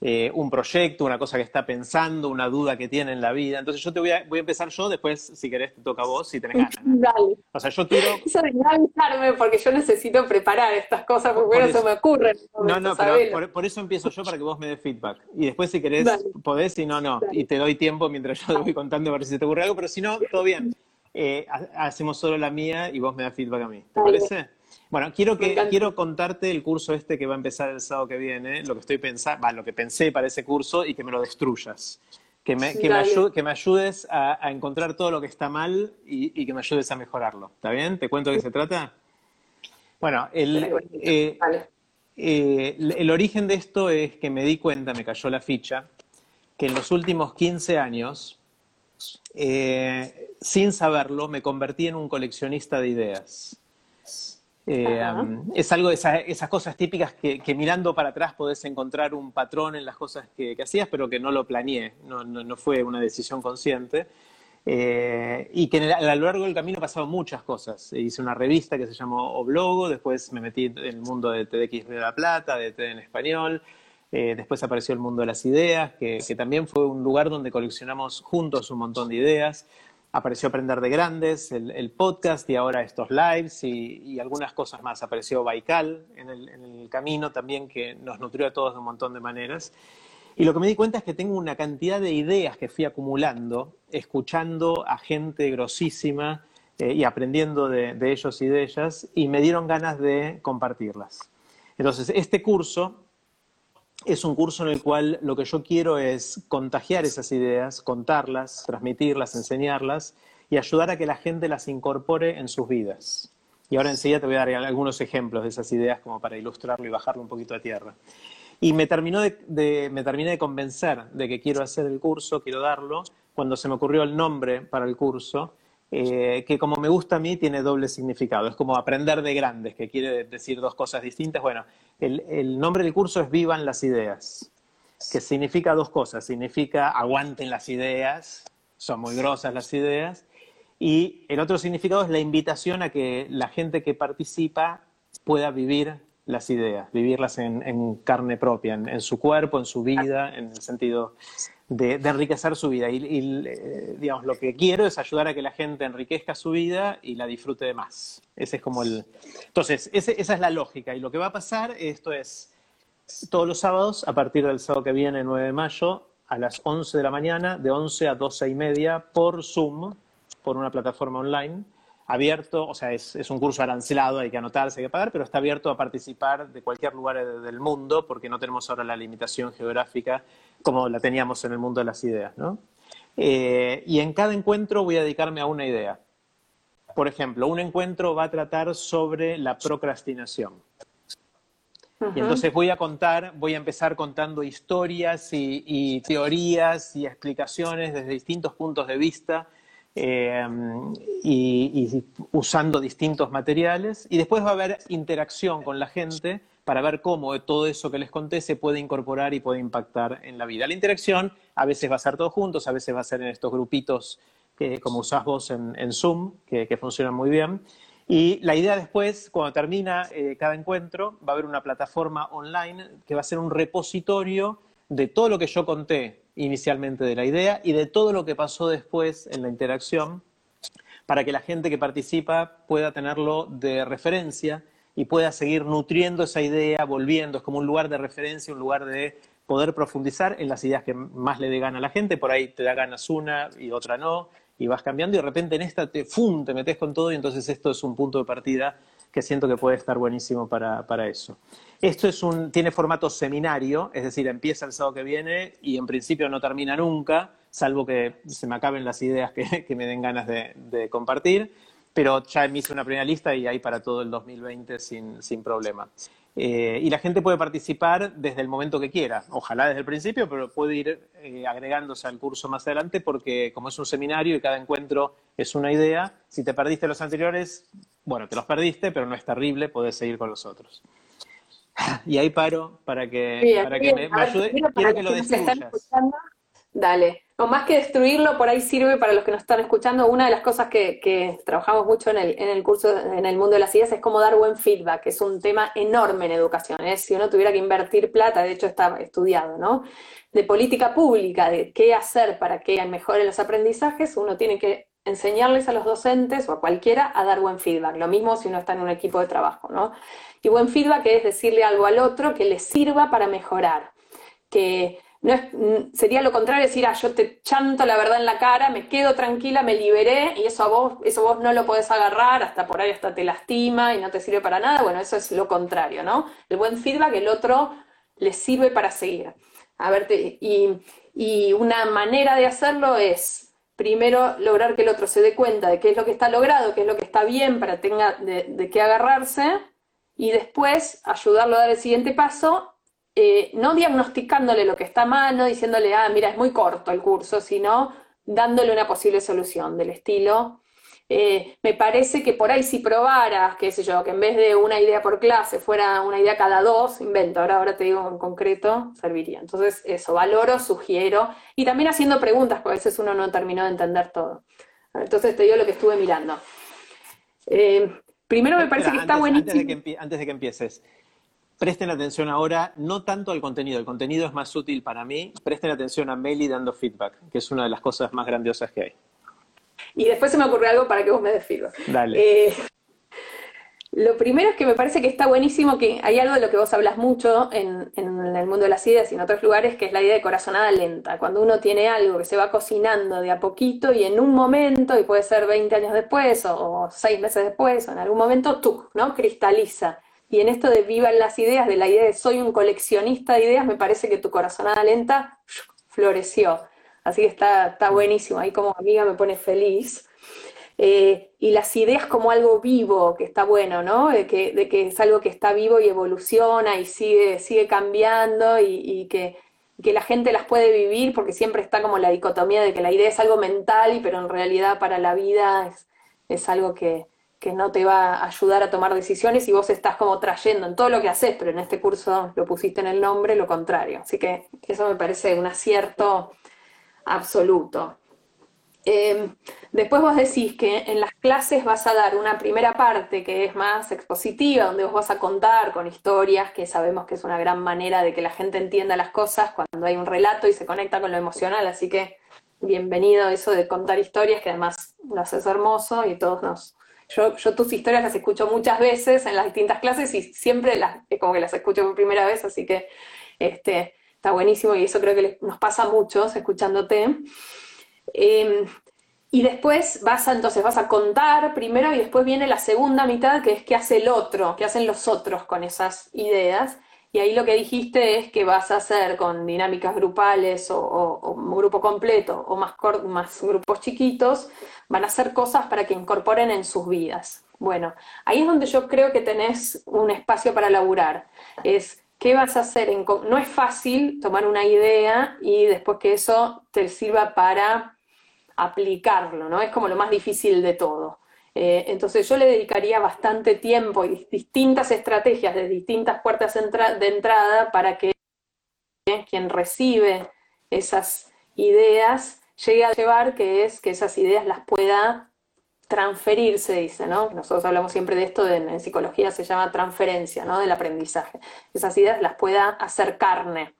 Eh, un proyecto, una cosa que está pensando, una duda que tiene en la vida. Entonces yo te voy a, voy a empezar yo, después si querés te toca a vos si tenés ganas. Dale. O sea, yo quiero... Eso de avisarme porque yo necesito preparar estas cosas porque bueno, se me ocurren. No, no, pero por, eso empiezo yo para que vos me des feedback. Y después si querés podés, si no, no. Y te doy tiempo mientras yo te voy contando a ver si te ocurre algo, pero si no, todo bien. Eh, hacemos solo la mía y vos me das feedback a mí. ¿Te parece? Bueno, quiero, que, quiero contarte el curso este que va a empezar el sábado que viene, lo que estoy pensando, lo que pensé para ese curso y que me lo destruyas. Que me, que me, ayudes a, encontrar todo lo que está mal y, que me ayudes a mejorarlo. ¿Está bien? ¿Te cuento de qué se trata? Bueno, el, eh, eh, el origen de esto es que me di cuenta, me cayó la ficha, que en los últimos 15 años, eh, sin saberlo, me convertí en un coleccionista de ideas. Eh, es algo de esas, cosas típicas que, mirando para atrás podés encontrar un patrón en las cosas que, hacías, pero que no lo planeé, no, fue una decisión consciente. Eh, y que a lo largo del camino pasaron muchas cosas. Hice una revista que se llamó Oblogo, después me metí en el mundo de TDX de la Plata, de TED en español, eh, después apareció el mundo de las ideas, que, también fue un lugar donde coleccionamos juntos un montón de ideas apareció Aprender de Grandes, el, podcast y ahora estos lives y, algunas cosas más. Apareció Baikal en el, camino también que nos nutrió a todos de un montón de maneras. Y lo que me di cuenta es que tengo una cantidad de ideas que fui acumulando, escuchando a gente grosísima eh, y aprendiendo de, de ellos y de ellas, y me dieron ganas de compartirlas. Entonces, este curso es un curso en el cual lo que yo quiero es contagiar esas ideas, contarlas, transmitirlas, enseñarlas y ayudar a que la gente las incorpore en sus vidas. Y ahora enseguida te voy a dar algunos ejemplos de esas ideas como para ilustrarlo y bajarlo un poquito a tierra. Y me, terminó de, me terminé de convencer de que quiero hacer el curso, quiero darlo, cuando se me ocurrió el nombre para el curso, eh, que como me gusta a mí tiene doble significado. Es como aprender de grandes, que quiere decir dos cosas distintas. Bueno, el, nombre del curso es Vivan las ideas, que significa dos cosas. Significa aguanten las ideas, son muy grosas las ideas. Y el otro significado es la invitación a que la gente que participa pueda vivir las ideas, vivirlas en, carne propia, en, su cuerpo, en su vida, en el sentido de, enriquecer su vida. Y, eh, digamos, lo que quiero es ayudar a que la gente enriquezca su vida y la disfrute de más. Ese es como el... Entonces, esa es la lógica. Y lo que va a pasar, esto es todos los sábados, a partir del sábado que viene, 9 de mayo, a las 11 de la mañana, de 11 a 12 y media, por Zoom, por una plataforma online abierto, o sea, es, un curso arancelado, hay que anotarse, hay que pagar, pero está abierto a participar de cualquier lugar del mundo porque no tenemos ahora la limitación geográfica como la teníamos en el mundo de las ideas, ¿no? Eh, y en cada encuentro voy a dedicarme a una idea. Por ejemplo, un encuentro va a tratar sobre la procrastinación. Y entonces voy a contar, voy a empezar contando historias y teorías y explicaciones desde distintos puntos de vista eh, y, usando distintos materiales. Y después va a haber interacción con la gente para ver cómo todo eso que les conté se puede incorporar y puede impactar en la vida. La interacción a veces va a ser todos juntos, a veces va a ser en estos grupitos que, como usás vos en, Zoom, que, funcionan muy bien. Y la idea después, cuando termina eh, cada encuentro, va a haber una plataforma online que va a ser un repositorio de todo lo que yo conté inicialmente de la idea y de todo lo que pasó después en la interacción para que la gente que participa pueda tenerlo de referencia y pueda seguir nutriendo esa idea, volviendo. Es como un lugar de referencia, un lugar de poder profundizar en las ideas que más le dé gana a la gente. Por ahí te da ganas una y otra no, y vas cambiando y de repente en esta te, te metes con todo y entonces esto es un punto de partida que siento que puede estar buenísimo para, para eso. Esto es un, tiene formato seminario, es decir, empieza el sábado que viene y en principio no termina nunca, salvo que se me acaben las ideas que, que me den ganas de, compartir, pero ya me hice una primera lista y hay para todo el 2020 sin, sin problema. Eh, y la gente puede participar desde el momento que quiera, ojalá desde el principio, pero puede ir eh, agregándose al curso más adelante porque como es un seminario y cada encuentro es una idea, si te perdiste los anteriores, bueno, te los perdiste, pero no es terrible, podés seguir con los otros. Y ahí paro para que, para que me, ayude. Quiero que lo destruyas. Dale. O más que destruirlo, por ahí sirve para los que nos están escuchando. Una de las cosas que, trabajamos mucho en el, curso, en el mundo de las ideas, es cómo dar buen feedback, es un tema enorme en educación. ¿eh? Si uno tuviera que invertir plata, de hecho está estudiado, ¿no? De política pública, de qué hacer para que mejoren los aprendizajes, uno tiene que enseñarles a los docentes o a cualquiera a dar buen feedback. Lo mismo si uno está en un equipo de trabajo, ¿no? Y buen feedback es decirle algo al otro que le sirva para mejorar, que no es, mm, sería lo contrario decir, ah, yo te chanto la verdad en la cara, me quedo tranquila, me liberé, y eso a vos, eso vos no lo podés agarrar, hasta por ahí hasta te lastima y no te sirve para nada. Bueno, eso es lo contrario, ¿no? El buen feedback, el otro le sirve para seguir. A verte, y, y una manera de hacerlo es primero lograr que el otro se dé cuenta de qué es lo que está logrado, qué es lo que está bien para tenga de, de qué agarrarse, y después ayudarlo a dar el siguiente paso eh, no diagnosticándole lo que está mal, no diciéndole, ah, mira, es muy corto el curso, sino dándole una posible solución del estilo. Eh, me parece que por ahí si probaras, qué sé yo, que en vez de una idea por clase fuera una idea cada dos, invento, ahora, ahora te digo en concreto, serviría. Entonces, eso, valoro, sugiero, y también haciendo preguntas, porque a veces uno no terminó de entender todo. Entonces te digo lo que estuve mirando. Eh, primero me parece que está buenísimo. antes de que empieces, presten atención ahora, no tanto al contenido, el contenido es más útil para mí, presten atención a Meli dando feedback, que es una de las cosas más grandiosas que hay. Y después se me ocurrió algo para que vos me des feedback. Dale. Eh, lo primero es que me parece que está buenísimo que hay algo de lo que vos hablas mucho en, el mundo de las ideas y en otros lugares, que es la idea de corazonada lenta. Cuando uno tiene algo que se va cocinando de a poquito y en un momento, y puede ser 20 años después o, o 6 meses después, o en algún momento, tú, ¿no? Cristaliza y en esto de vivan las ideas, de la idea de soy un coleccionista de ideas, me parece que tu corazonada lenta floreció. Así que está, está buenísimo. Ahí como amiga me pone feliz. Eh, y las ideas como algo vivo, que está bueno, ¿no? De que, de que, es algo que está vivo y evoluciona y sigue, sigue cambiando y, que, que, la gente las puede vivir, porque siempre está como la dicotomía de que la idea es algo mental, pero en realidad para la vida es, es algo que, que no te va a ayudar a tomar decisiones y vos estás como trayendo en todo lo que haces, pero en este curso lo pusiste en el nombre, lo contrario. Así que eso me parece un acierto absoluto. Em, después vos decís que en las clases vas a dar una primera parte que es más expositiva, donde vos vas a contar con historias, que sabemos que es una gran manera de que la gente entienda las cosas cuando hay un relato y se conecta con lo emocional, así que bienvenido eso de contar historias, que además lo haces hermoso y todos nos, yo, tus historias las escucho muchas veces en las distintas clases y siempre las, como que las escucho por primera vez, así que este, está buenísimo y eso creo que nos pasa a muchos escuchándote. Em, y después vas a, entonces vas a contar primero y después viene la segunda mitad que es qué hace el otro, qué hacen los otros con esas ideas. Y ahí lo que dijiste es que vas a hacer con dinámicas grupales o, grupo completo o más, más grupos chiquitos, van a hacer cosas para que incorporen en sus vidas. Bueno, ahí es donde yo creo que tenés un espacio para laburar. Es qué vas a hacer. no es fácil tomar una idea y después que eso te sirva para aplicarlo, ¿no? Es como lo más difícil de todo. Eh, entonces yo le dedicaría bastante tiempo y distintas estrategias de distintas puertas de entrada para que quien recibe esas ideas llegue a llevar que es que esas ideas las pueda transferir, se dice, ¿no? Nosotros hablamos siempre de esto, en psicología se llama transferencia, ¿no? Del aprendizaje. Esas ideas las pueda hacer carne.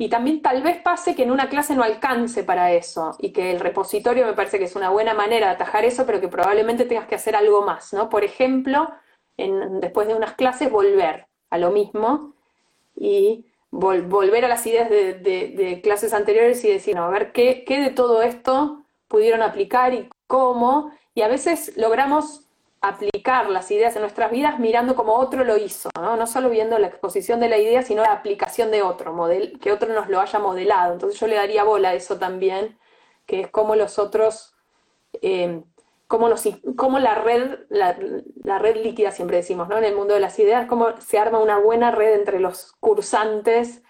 Y también tal vez pase que en una clase no alcance para eso y que el repositorio me parece que es una buena manera de atajar eso, pero que probablemente tengas que hacer algo más, ¿no? Por ejemplo, en, después de unas clases volver a lo mismo y volver a las ideas de, clases anteriores y decir, no, a ver, ¿qué, ¿qué de todo esto pudieron aplicar y cómo? Y a veces logramos aplicar las ideas en nuestras vidas mirando como otro lo hizo, ¿no? No solo viendo la exposición de la idea, sino la aplicación de otro, model, que otro nos lo haya modelado. Entonces yo le daría bola a eso también, que es como los otros, eh, cómo, la red, la, red líquida siempre decimos, ¿no? En el mundo de las ideas, cómo se arma una buena red entre los cursantes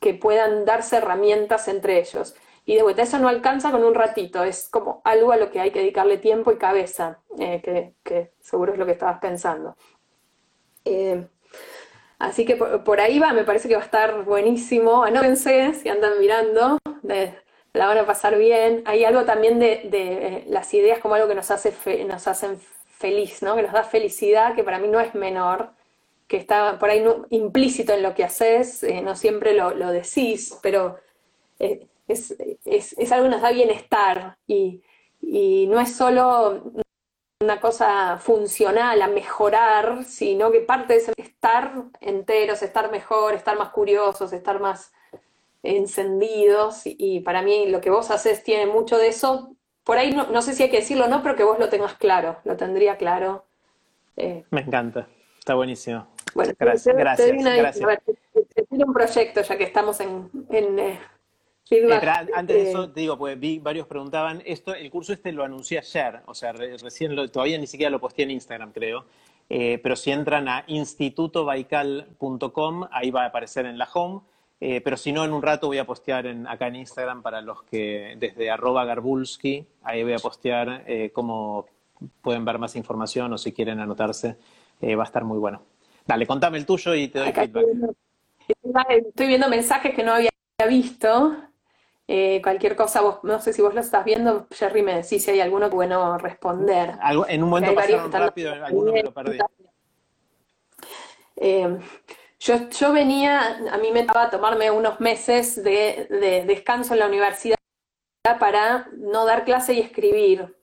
que puedan darse herramientas entre ellos. Y de vuelta, eso no alcanza con un ratito, es como algo a lo que hay que dedicarle tiempo y cabeza, eh, que, seguro es lo que estabas pensando. Eh, así que por, ahí va, me parece que va a estar buenísimo. Anótense, si andan mirando, la van a pasar bien. Hay algo también de, de las ideas como algo que nos, hace nos hacen feliz, ¿no? que nos da felicidad, que para mí no es menor, que está por ahí implícito en lo que haces, eh, no siempre lo, lo decís, pero eh, es, es, es, algo que nos da bienestar y, y no es solo una cosa funcional a mejorar, sino que parte de ese estar enteros, estar mejor, estar más curiosos, estar más encendidos y para mí lo que vos haces tiene mucho de eso. Por ahí no, no sé si hay que decirlo o no, pero que vos lo tengas claro, lo tendría claro. Eh, Me encanta, está buenísimo. Bueno, gracias. Te, gracias, gracias. un proyecto ya que estamos en, en eh, antes de eso, te digo, pues vi, varios preguntaban, esto, el curso este lo anuncié ayer, o sea, recién lo, todavía ni siquiera lo posté en Instagram, creo. Eh, pero si entran a institutobaical.com, ahí va a aparecer en la home. Eh, pero si no, en un rato voy a postear en, acá en Instagram para los que, desde arroba garbulski, ahí voy a postear eh, cómo pueden ver más información o si quieren anotarse, va a estar muy bueno. Dale, contame el tuyo y te doy feedback. Estoy viendo mensajes que no había visto. Eh, cualquier cosa, vos, no sé si vos lo estás viendo, Jerry me decís si hay alguno que bueno responder. en un momento pasaron rápido, alguno me lo perdí. Eh, yo, yo, venía, a mí me estaba tomarme unos meses de, descanso en la universidad para no dar clase y escribir.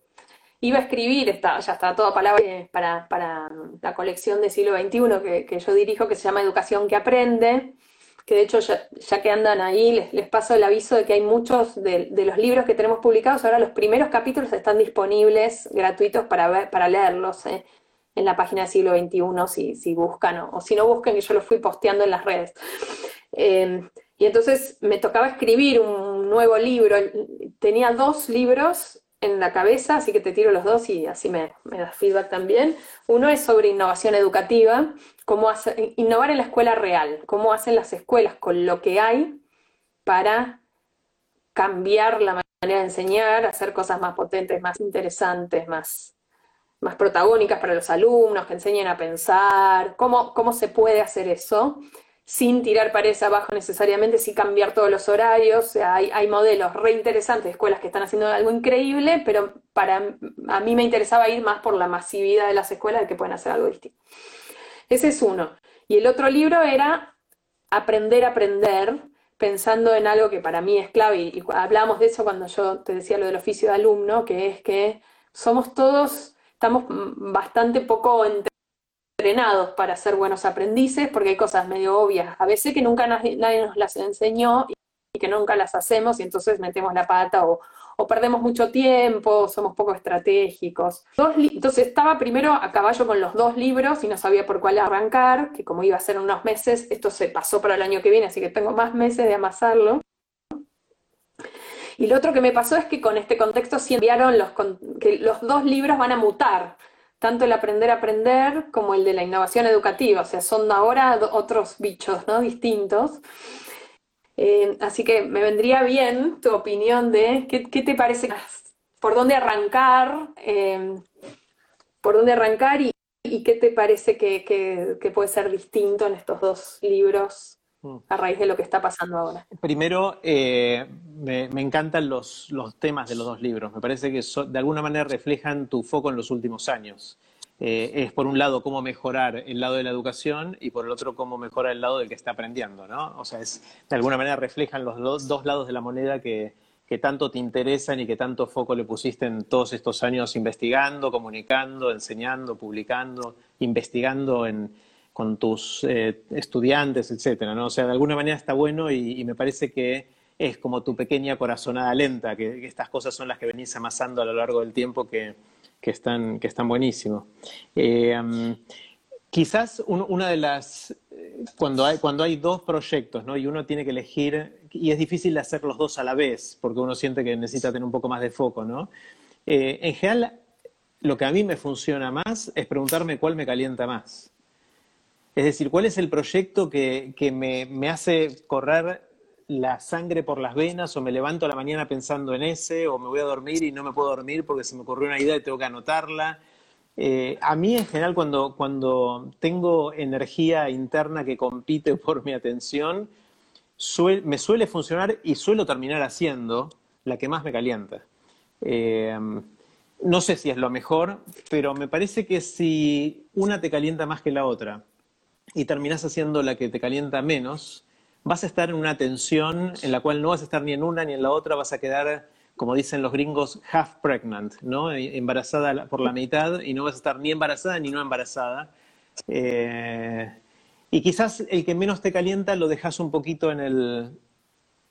Iba a escribir, está, ya está toda palabra para, para la colección de siglo XXI que, que yo dirijo, que se llama Educación que Aprende que de hecho ya, que andan ahí, les, paso el aviso de que hay muchos de, los libros que tenemos publicados, ahora los primeros capítulos están disponibles gratuitos para, ver, para leerlos eh, en la página de siglo XXI, si, buscan, o, si no busquen, que yo los fui posteando en las redes. Em, y entonces me tocaba escribir un nuevo libro, tenía dos libros en la cabeza, así que te tiro los dos y así me, me das feedback también. Uno es sobre innovación educativa, cómo hace, innovar en la escuela real, cómo hacen las escuelas con lo que hay para cambiar la manera de enseñar, hacer cosas más potentes, más interesantes, más, más protagónicas para los alumnos, que enseñen a pensar, cómo, cómo se puede hacer eso sin tirar paredes abajo necesariamente, sin cambiar todos los horarios. O sea, hay, hay, modelos reinteresantes de escuelas que están haciendo algo increíble, pero para a mí me interesaba ir más por la masividad de las escuelas de que pueden hacer algo distinto. Ese es uno. Y el otro libro era Aprender a aprender, pensando en algo que para mí es clave, y, y hablamos de eso cuando yo te decía lo del oficio de alumno, que es que somos todos, estamos bastante poco entrenados para ser buenos aprendices, porque hay cosas medio obvias a veces que nunca nadie, nos las enseñó y que nunca las hacemos y entonces metemos la pata o, perdemos mucho tiempo, somos poco estratégicos. entonces estaba primero a caballo con los dos libros y no sabía por cuál arrancar, que como iba a ser unos meses, esto se pasó para el año que viene, así que tengo más meses de amasarlo. Y lo otro que me pasó es que con este contexto sí enviaron los, que los dos libros van a mutar tanto el aprender a aprender como el de la innovación educativa, o sea, son ahora otros bichos ¿no? distintos. Eh, así que me vendría bien tu opinión de qué, te parece, por dónde arrancar, eh, por dónde arrancar y, qué te parece que, puede ser distinto en estos dos libros. A raíz de lo que está pasando ahora. Primero, eh, me, encantan los, temas de los dos libros. Me parece que de alguna manera reflejan tu foco en los últimos años. Eh, es por un lado cómo mejorar el lado de la educación y por el otro cómo mejorar el lado del que está aprendiendo, ¿no? O sea, es, de alguna manera reflejan los dos, lados de la moneda que, tanto te interesan y que tanto foco le pusiste en todos estos años investigando, comunicando, enseñando, publicando, investigando con tus eh, estudiantes, etcétera, ¿no? O sea, de alguna manera está bueno y me parece que es como tu pequeña corazonada lenta, que, estas cosas son las que venís amasando a lo largo del tiempo que, están, que están buenísimos. Eh, quizás una de las, cuando hay, cuando hay dos proyectos ¿no? y uno tiene que elegir, y es difícil hacer los dos a la vez, porque uno siente que necesita tener un poco más de foco, ¿no? Eh, en general, lo que a mí me funciona más es preguntarme cuál me calienta más. Es decir, cuál es el proyecto que, me, hace correr la sangre por las venas o me levanto a la mañana pensando en ese o me voy a dormir y no me puedo dormir porque se me ocurrió una idea y tengo que anotarla. Eh, a mí en general cuando, tengo energía interna que compite por mi atención, me suele funcionar y suelo terminar haciendo la que más me calienta. Eh, no sé si es lo mejor, pero me parece que si una te calienta más que la otra y terminas haciendo la que te calienta menos, vas a estar en una tensión en la cual no vas a estar ni en una ni en la otra, vas a quedar, como dicen los gringos, half pregnant, ¿no? Embarazada por la mitad y no vas a estar ni embarazada ni no embarazada. Eh, y quizás el que menos te calienta lo dejas un poquito en el,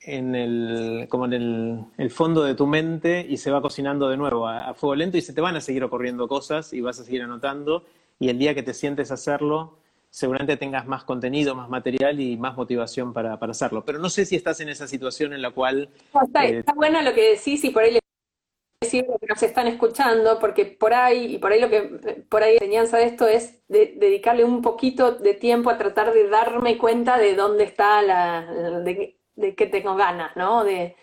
en el, como en el, fondo de tu mente y se va cocinando de nuevo a, fuego lento y se te van a seguir ocurriendo cosas y vas a seguir anotando y el día que te sientes hacerlo seguramente tengas más contenido, más material y más motivación para, hacerlo. Pero no sé si estás en esa situación en la cual... está, eh, está bueno lo que decís y por ahí le decir que nos están escuchando, porque por ahí, y por ahí lo que, por ahí la enseñanza de esto es dedicarle un poquito de tiempo a tratar de darme cuenta de dónde está la, de, de qué tengo ganas, ¿no? De,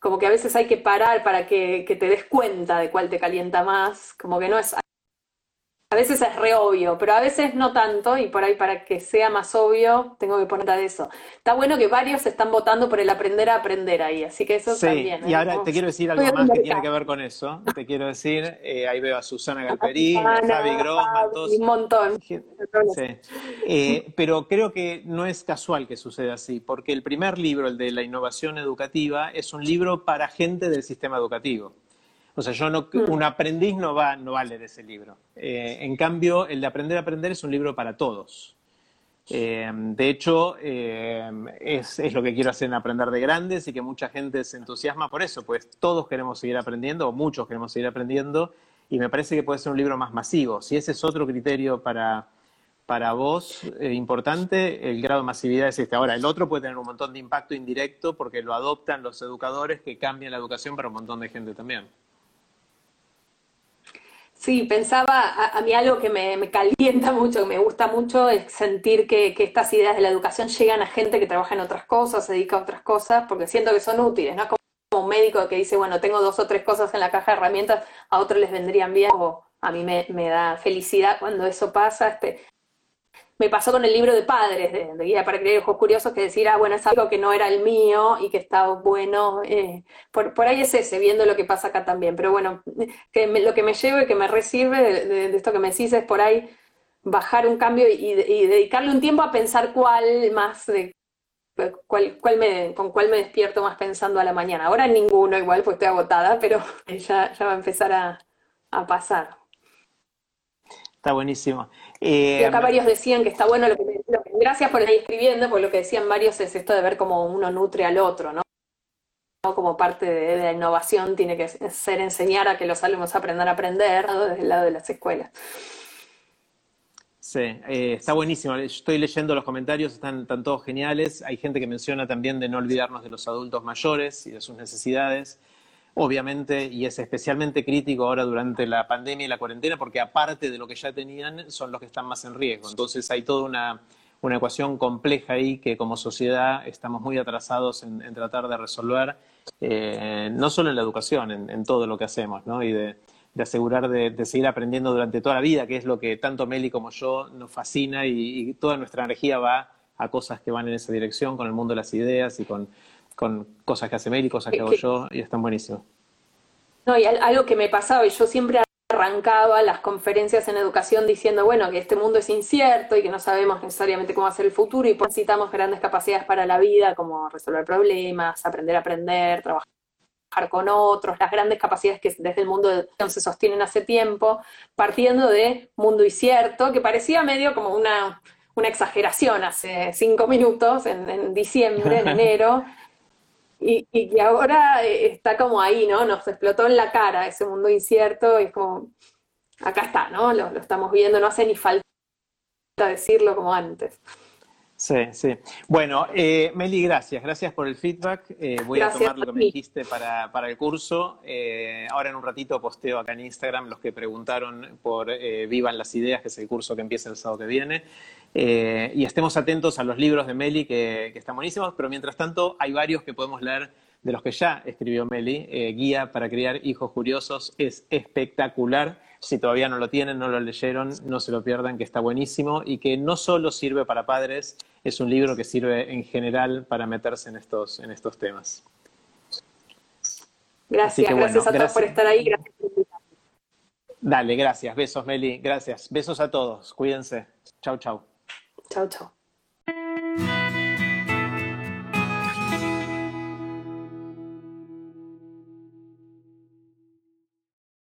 como que a veces hay que parar para que, que, te des cuenta de cuál te calienta más, como que no es a veces es re obvio, pero a veces no tanto, y por ahí para que sea más obvio, tengo que poner de eso. Está bueno que varios están votando por el aprender a aprender ahí, así que eso sí, también. Y ¿eh? ahora te quiero decir algo más que tiene que ver con eso. Te quiero decir, eh, ahí veo a Susana Galperín, a Javi Grossman, todos. Un montón. Sí. Eh, pero creo que no es casual que suceda así, porque el primer libro, el de la innovación educativa, es un libro para gente del sistema educativo. O sea, yo no, mm. un aprendiz no va, no va a leer ese libro. Eh, en cambio, el de Aprender a Aprender es un libro para todos. Eh, de hecho, eh, es, es, lo que quiero hacer en Aprender de Grandes y que mucha gente se entusiasma por eso, pues todos queremos seguir aprendiendo, o muchos queremos seguir aprendiendo, y me parece que puede ser un libro más masivo. Si ese es otro criterio para, para vos importante, el grado de masividad es este. Ahora, el otro puede tener un montón de impacto indirecto porque lo adoptan los educadores que cambian la educación para un montón de gente también. Sí, pensaba, a, mí algo que me, calienta mucho, que me gusta mucho, es sentir que, estas ideas de la educación llegan a gente que trabaja en otras cosas, se dedica a otras cosas, porque siento que son útiles, ¿no? Como un médico que dice, bueno, tengo dos o tres cosas en la caja de herramientas, a otros les vendrían bien, o a mí me, me da felicidad cuando eso pasa. Este, me pasó con el libro de padres de, Guía para Crear Ojos Curiosos, que decir, ah, bueno, es algo que no era el mío y que está bueno. Eh, por, ahí es ese, viendo lo que pasa acá también. Pero bueno, que lo que me llevo y que me recibe de, esto que me decís es por ahí bajar un cambio y, dedicarle un tiempo a pensar cuál más de cuál, cuál me, con cuál me despierto más pensando a la mañana. Ahora ninguno igual, pues estoy agotada, pero ya, ya va a empezar a, a pasar. Está buenísimo. Y acá eh, varios decían que está bueno lo que, gracias por ir escribiendo, porque lo que decían varios es esto de ver cómo uno nutre al otro, ¿no? Como parte de, la innovación tiene que ser enseñar a que los alumnos aprendan a aprender desde el lado de las escuelas. Sí, eh, está buenísimo. Estoy leyendo los comentarios, están, están todos geniales. Hay gente que menciona también de no olvidarnos de los adultos mayores y de sus necesidades obviamente, y es especialmente crítico ahora durante la pandemia y la cuarentena, porque aparte de lo que ya tenían, son los que están más en riesgo. Entonces hay toda una, ecuación compleja ahí que como sociedad estamos muy atrasados en, tratar de resolver, eh, no solo en la educación, en, todo lo que hacemos, ¿no? Y de, asegurar de, seguir aprendiendo durante toda la vida, que es lo que tanto Meli como yo nos fascina y, toda nuestra energía va a cosas que van en esa dirección, con el mundo de las ideas y con con cosas que hace Meli, cosas que hago yo, y están buenísimos. No, y algo que me pasaba, y yo siempre arrancaba las conferencias en educación diciendo, bueno, que este mundo es incierto y que no sabemos necesariamente cómo va a ser el futuro y necesitamos grandes capacidades para la vida, como resolver problemas, aprender a aprender, trabajar con otros, las grandes capacidades que desde el mundo de se sostienen hace tiempo, partiendo de mundo incierto, que parecía medio como una, una exageración hace cinco minutos, en, en diciembre, en enero, y, que ahora eh, está como ahí, ¿no? Nos explotó en la cara ese mundo incierto y es como, acá está, ¿no? Lo, lo estamos viendo, no hace ni falta decirlo como antes. Sí, sí. Bueno, eh, Meli, gracias. Gracias por el feedback. Eh, voy a tomar lo que me dijiste para, para el curso. Eh, ahora en un ratito posteo acá en Instagram los que preguntaron por Vivan las Ideas, que es el curso que empieza el sábado que viene. Y estemos atentos a los libros de Meli, que, que están buenísimos, pero mientras tanto hay varios que podemos leer de los que ya escribió Meli. Guía para criar hijos curiosos es espectacular si todavía no lo tienen, no lo leyeron, no se lo pierdan, que está buenísimo y que no solo sirve para padres, es un libro que sirve en general para meterse en estos, en estos temas. Gracias, gracias a todos por estar ahí. Gracias Dale, gracias. Besos, Meli. Gracias. Besos a todos. Cuídense. Chau, chau. Chau, chau.